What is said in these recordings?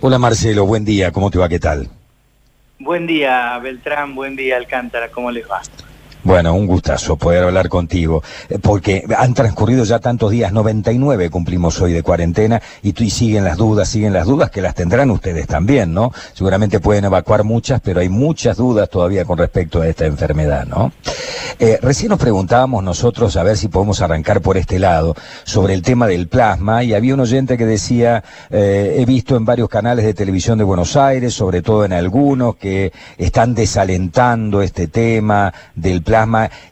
Hola Marcelo, buen día, ¿cómo te va? ¿Qué tal? Buen día Beltrán, buen día Alcántara, ¿cómo les va? Bueno, un gustazo poder hablar contigo, eh, porque han transcurrido ya tantos días, 99 cumplimos hoy de cuarentena, y, siguen las dudas, siguen las dudas, que las tendrán ustedes también, ¿no? Seguramente pueden evacuar muchas, pero hay muchas dudas todavía con respecto a esta enfermedad, ¿no? Eh, recién nos preguntábamos nosotros, a ver si podemos arrancar por este lado, sobre el tema del plasma, y había un oyente que decía, eh, he visto en varios canales de televisión de Buenos Aires, sobre todo en algunos, que están desalentando este tema del plasma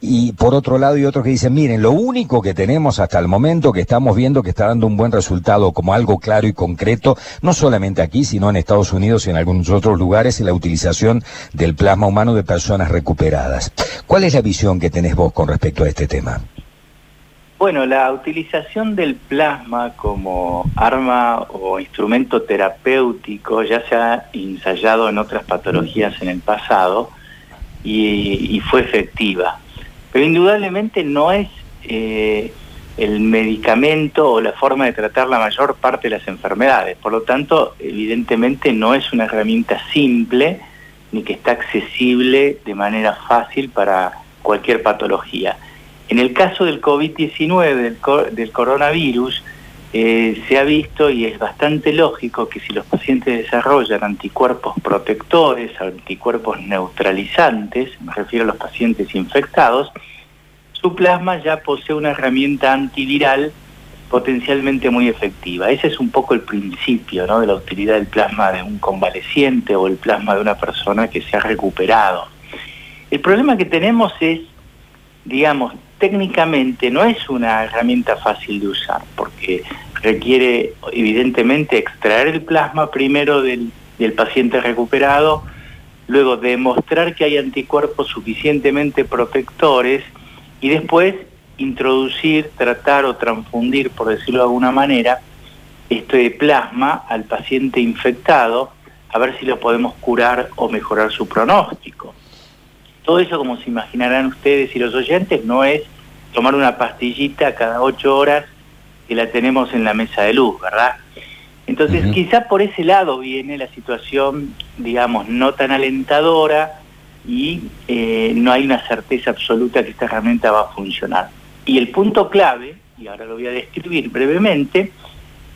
y por otro lado hay otros que dicen, miren, lo único que tenemos hasta el momento que estamos viendo que está dando un buen resultado como algo claro y concreto, no solamente aquí, sino en Estados Unidos y en algunos otros lugares, es la utilización del plasma humano de personas recuperadas. ¿Cuál es la visión que tenés vos con respecto a este tema? Bueno, la utilización del plasma como arma o instrumento terapéutico ya se ha ensayado en otras patologías en el pasado y, fue efectiva. Pero indudablemente no es eh, el medicamento o la forma de tratar la mayor parte de las enfermedades. Por lo tanto, evidentemente no es una herramienta simple ni que está accesible de manera fácil para cualquier patología. En el caso del COVID-19, del coronavirus, eh, se ha visto y es bastante lógico que si los pacientes desarrollan anticuerpos protectores, anticuerpos neutralizantes, me refiero a los pacientes infectados, su plasma ya posee una herramienta antiviral potencialmente muy efectiva. Ese es un poco el principio de la utilidad del plasma de un convaleciente o el plasma de una persona que se ha recuperado. El problema que tenemos es, digamos, técnicamente no es una herramienta fácil de usar, porque requiere evidentemente extraer el plasma primero del, paciente recuperado, luego demostrar que hay anticuerpos suficientemente protectores y después introducir, tratar o transfundir, por decirlo de alguna manera, este plasma al paciente infectado a ver si lo podemos curar o mejorar su pronóstico. Todo eso, como se imaginarán ustedes y los oyentes, no es tomar una pastillita cada ocho horas que la tenemos en la mesa de luz, ¿verdad? Entonces, quizá por ese lado viene la situación, digamos, no tan alentadora y eh, no hay una certeza absoluta que esta herramienta va a funcionar. Y el punto clave, y ahora lo voy a describir brevemente,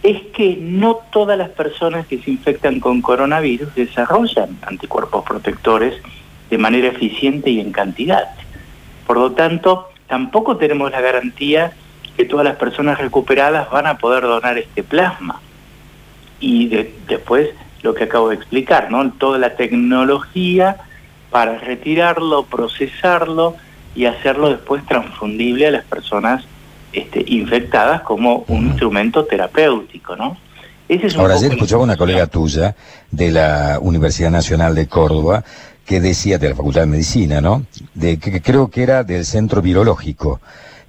es que no todas las personas que se infectan con coronavirus desarrollan anticuerpos protectores de manera eficiente y en cantidad. Por lo tanto, tampoco tenemos la garantía que todas las personas recuperadas van a poder donar este plasma. Y después lo que acabo de explicar, ¿no? Toda la tecnología para retirarlo, procesarlo y hacerlo después transfundible a las personas este, infectadas como un instrumento terapéutico, ¿no? Ahora, ayer escuchaba una colega tuya de la Universidad Nacional de Córdoba que decía, de la Facultad de Medicina, ¿no? De, que, creo que era del Centro Virológico,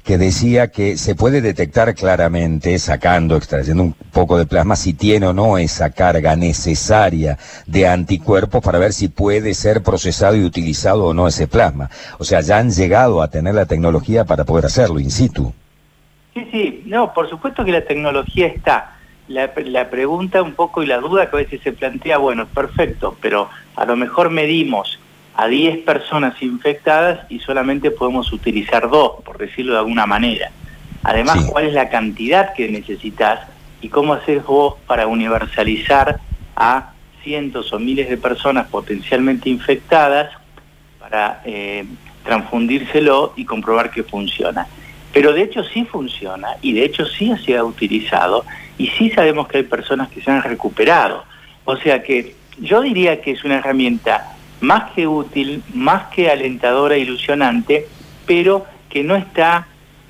que decía que se puede detectar claramente, sacando, extrayendo un poco de plasma, si tiene o no esa carga necesaria de anticuerpos para ver si puede ser procesado y utilizado o no ese plasma. O sea, ya han llegado a tener la tecnología para poder hacerlo in situ. Sí, sí, no, por supuesto que la tecnología está la, pregunta un poco y la duda que a veces se plantea, bueno, perfecto, pero a lo mejor medimos a 10 personas infectadas y solamente podemos utilizar dos, por decirlo de alguna manera. Además, ¿cuál es la cantidad que necesitas y cómo haces vos para universalizar a cientos o miles de personas potencialmente infectadas para eh, transfundírselo y comprobar que funciona? Pero de hecho sí funciona y de hecho sí se ha utilizado y sí sabemos que hay personas que se han recuperado. O sea que yo diría que es una herramienta más que útil, más que alentadora, ilusionante, pero que no está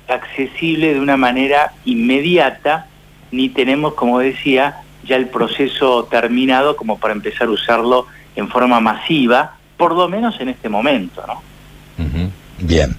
accesible de una manera inmediata, ni tenemos, como decía, ya el proceso terminado como para empezar a usarlo en forma masiva, por lo menos en este momento, ¿no? Bien.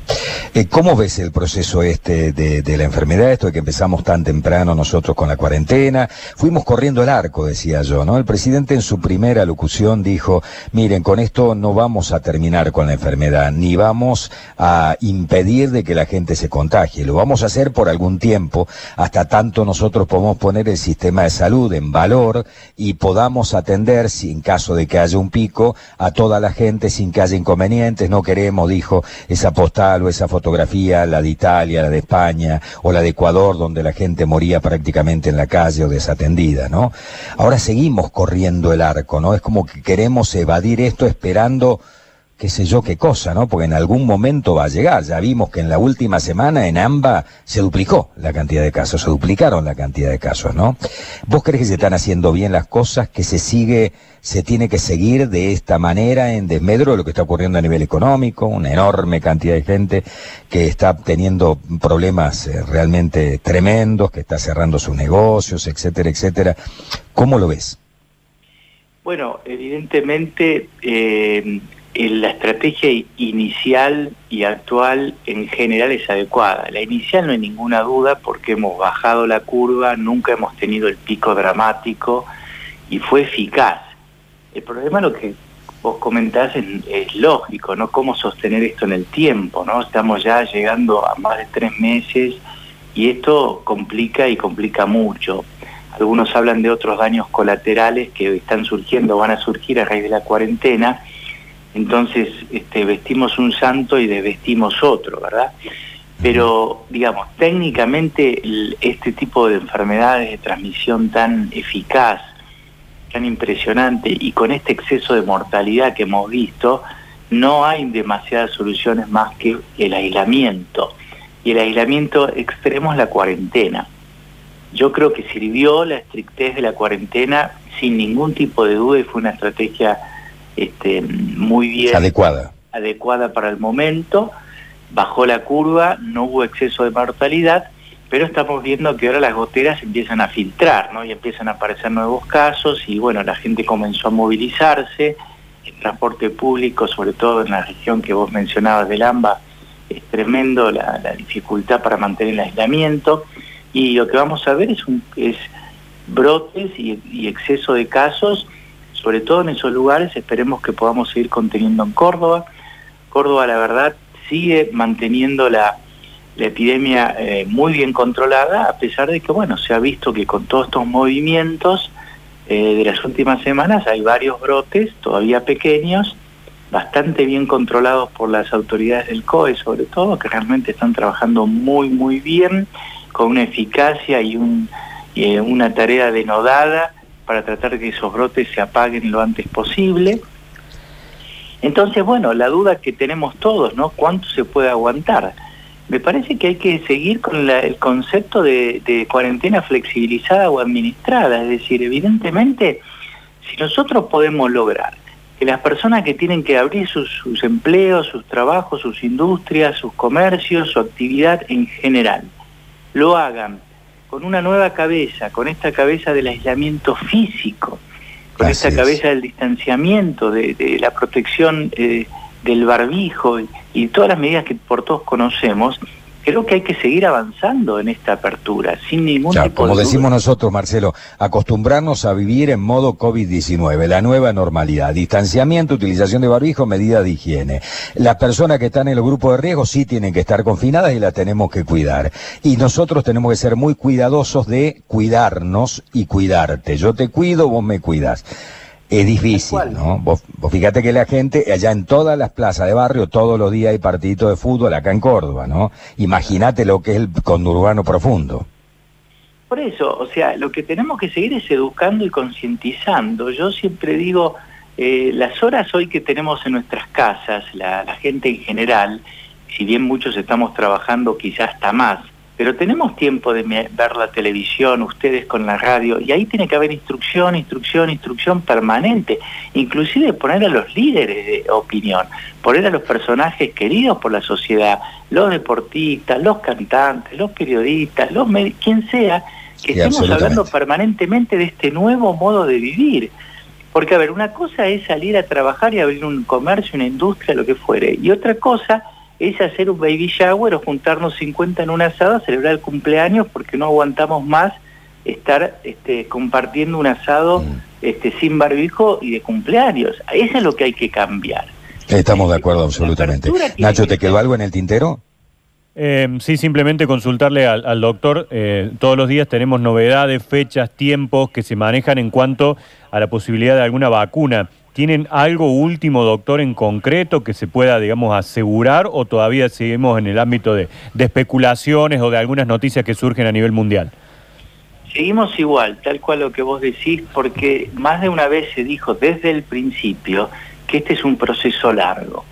Eh, ¿Cómo ves el proceso este de, la enfermedad, esto de que empezamos tan temprano nosotros con la cuarentena? Fuimos corriendo el arco, decía yo, ¿no? El presidente en su primera locución dijo, miren, con esto no vamos a terminar con la enfermedad, ni vamos a impedir de que la gente se contagie, lo vamos a hacer por algún tiempo, hasta tanto nosotros podemos poner el sistema de salud en valor y podamos atender, si en caso de que haya un pico, a toda la gente sin que haya inconvenientes, no queremos, dijo, esa postal o esa foto fotografía, la de Italia, la de España o la de Ecuador, donde la gente moría prácticamente en la calle o desatendida, ¿no? Ahora seguimos corriendo el arco, ¿no? Es como que queremos evadir esto esperando qué sé yo qué cosa, ¿no? Porque en algún momento va a llegar. Ya vimos que en la última semana en AMBA se duplicó la cantidad de casos, se duplicaron la cantidad de casos, ¿no? ¿Vos crees que se están haciendo bien las cosas, que se sigue, se tiene que seguir de esta manera en desmedro de lo que está ocurriendo a nivel económico, una enorme cantidad de gente que está teniendo problemas eh, realmente tremendos, que está cerrando sus negocios, etcétera, etcétera? ¿Cómo lo ves? Bueno, evidentemente eh, la estrategia inicial y actual en general es adecuada. La inicial no hay ninguna duda porque hemos bajado la curva, nunca hemos tenido el pico dramático y fue eficaz. El problema lo que vos comentás es, lógico, ¿no? Cómo sostener esto en el tiempo, ¿no? Estamos ya llegando a más de tres meses y esto complica y complica mucho. Algunos hablan de otros daños colaterales que están surgiendo, van a surgir a raíz de la cuarentena, entonces este, vestimos un santo y desvestimos otro, ¿verdad? Pero, digamos, técnicamente este tipo de enfermedades de transmisión tan eficaz, tan impresionante y con este exceso de mortalidad que hemos visto, no hay demasiadas soluciones más que el aislamiento. Y el aislamiento extremo es la cuarentena. Yo creo que sirvió la estrictez de la cuarentena sin ningún tipo de duda y fue una estrategia este, muy bien adecuada. adecuada para el momento, bajó la curva, no hubo exceso de mortalidad, pero estamos viendo que ahora las goteras empiezan a filtrar, ¿no? Y empiezan a aparecer nuevos casos y bueno, la gente comenzó a movilizarse, el transporte público, sobre todo en la región que vos mencionabas del AMBA, es tremendo la, dificultad para mantener el aislamiento y lo que vamos a ver es, un, es brotes y exceso de casos sobre todo en esos lugares, esperemos que podamos seguir conteniendo en Córdoba. Córdoba, la verdad, sigue manteniendo la, epidemia eh, muy bien controlada, a pesar de que, bueno, se ha visto que con todos estos movimientos eh, de las últimas semanas hay varios brotes, todavía pequeños, bastante bien controlados por las autoridades del COE, sobre todo, que realmente están trabajando muy, muy bien, con una eficacia y eh, una tarea denodada para tratar de que esos brotes se apaguen lo antes posible. Entonces, bueno, la duda que tenemos todos, ¿no? ¿Cuánto se puede aguantar? Me parece que hay que seguir con el concepto de, cuarentena flexibilizada o administrada, es decir, evidentemente, si nosotros podemos lograr que las personas que tienen que abrir sus, sus empleos, sus trabajos, sus industrias, sus comercios, su actividad en general, lo hagan con una nueva cabeza, con esta cabeza del aislamiento físico, con esta cabeza del distanciamiento, de, la protección eh, del barbijo y, y todas las medidas que por todos conocemos, creo que hay que seguir avanzando en esta apertura, sin ningún tipo como decimos nosotros, Marcelo, acostumbrarnos a vivir en modo COVID-19, la nueva normalidad, distanciamiento, utilización de barbijo, medidas de higiene. Las personas que están en el grupo de riesgo sí tienen que estar confinadas y las tenemos que cuidar. Y nosotros tenemos que ser muy cuidadosos de cuidarnos y cuidarte. Yo te cuido, vos me cuidas. Es difícil, ¿no? Vos, fíjate que la gente, allá en todas las plazas de barrio, todos los días hay partiditos de fútbol acá en Córdoba, ¿no? Imagínate lo que es el conurbano profundo. Por eso, o sea, lo que tenemos que seguir es educando y concientizando. Yo siempre digo, eh, las horas hoy que tenemos en nuestras casas, la, la gente en general, si bien muchos estamos trabajando quizás hasta más, pero tenemos tiempo de ver la televisión, ustedes con la radio, y ahí tiene que haber instrucción, instrucción, instrucción permanente, inclusive poner a los líderes de opinión, poner a los personajes queridos por la sociedad, los deportistas, los cantantes, los periodistas, los quien sea, que estemos hablando permanentemente de este nuevo modo de vivir. Porque, a ver, una cosa es salir a trabajar y abrir un comercio, una industria, lo que fuere, y otra cosa es hacer un baby shower o juntarnos 50 en un asado a celebrar el cumpleaños porque no aguantamos más estar este, compartiendo un asado mm. este, sin barbijo y de cumpleaños. Eso es lo que hay que cambiar. Estamos de acuerdo absolutamente. Nacho, ¿te quedó algo en el tintero? Eh, sí, simplemente consultarle al, doctor. Eh, todos los días tenemos novedades, fechas, tiempos que se manejan en cuanto a la posibilidad de alguna vacuna. ¿Tienen algo último, doctor, en concreto que se pueda, digamos, asegurar o todavía seguimos en el ámbito de, de especulaciones o de algunas noticias que surgen a nivel mundial? Seguimos igual, tal cual lo que vos decís, porque más de una vez se dijo desde el principio que este es un proceso largo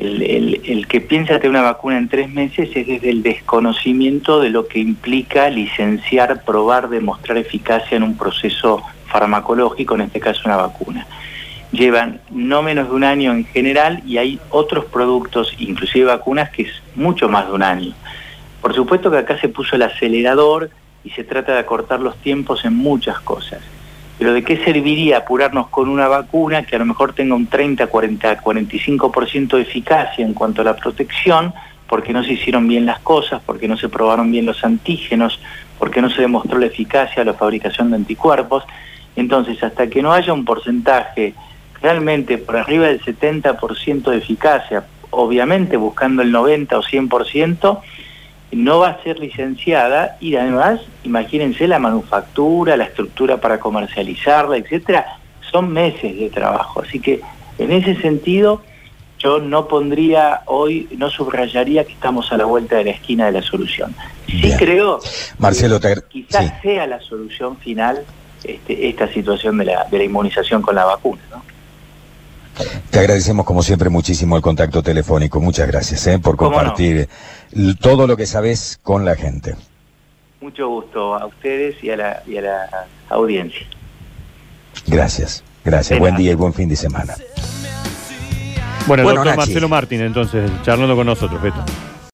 el, que piensa tener una vacuna en tres meses es desde el desconocimiento de lo que implica licenciar, probar, demostrar eficacia en un proceso farmacológico, en este caso una vacuna. Llevan no menos de un año en general y hay otros productos, inclusive vacunas, que es mucho más de un año. Por supuesto que acá se puso el acelerador y se trata de acortar los tiempos en muchas cosas. Pero ¿de qué serviría apurarnos con una vacuna que a lo mejor tenga un 30, 40, 45% de eficacia en cuanto a la protección, porque no se hicieron bien las cosas, porque no se probaron bien los antígenos, porque no se demostró la eficacia de la fabricación de anticuerpos? Entonces, hasta que no haya un porcentaje realmente por arriba del 70% de eficacia, obviamente buscando el 90 o 100%, no va a ser licenciada y además, imagínense la manufactura, la estructura para comercializarla, etcétera, son meses de trabajo. Así que en ese sentido, yo no pondría hoy, no subrayaría que estamos a la vuelta de la esquina de la solución. Sí creo Marcelo, que quizás sea la solución final este, esta situación de la, de la inmunización con la vacuna. ¿no? Te agradecemos como siempre muchísimo el contacto telefónico. Muchas gracias ¿eh? por compartir todo lo que sabes con la gente. Mucho gusto a ustedes y a la, y a la audiencia. Gracias, gracias. buen día y buen fin de semana. Bueno, el doctor Marcelo Martín, entonces, charlando con nosotros, Beto.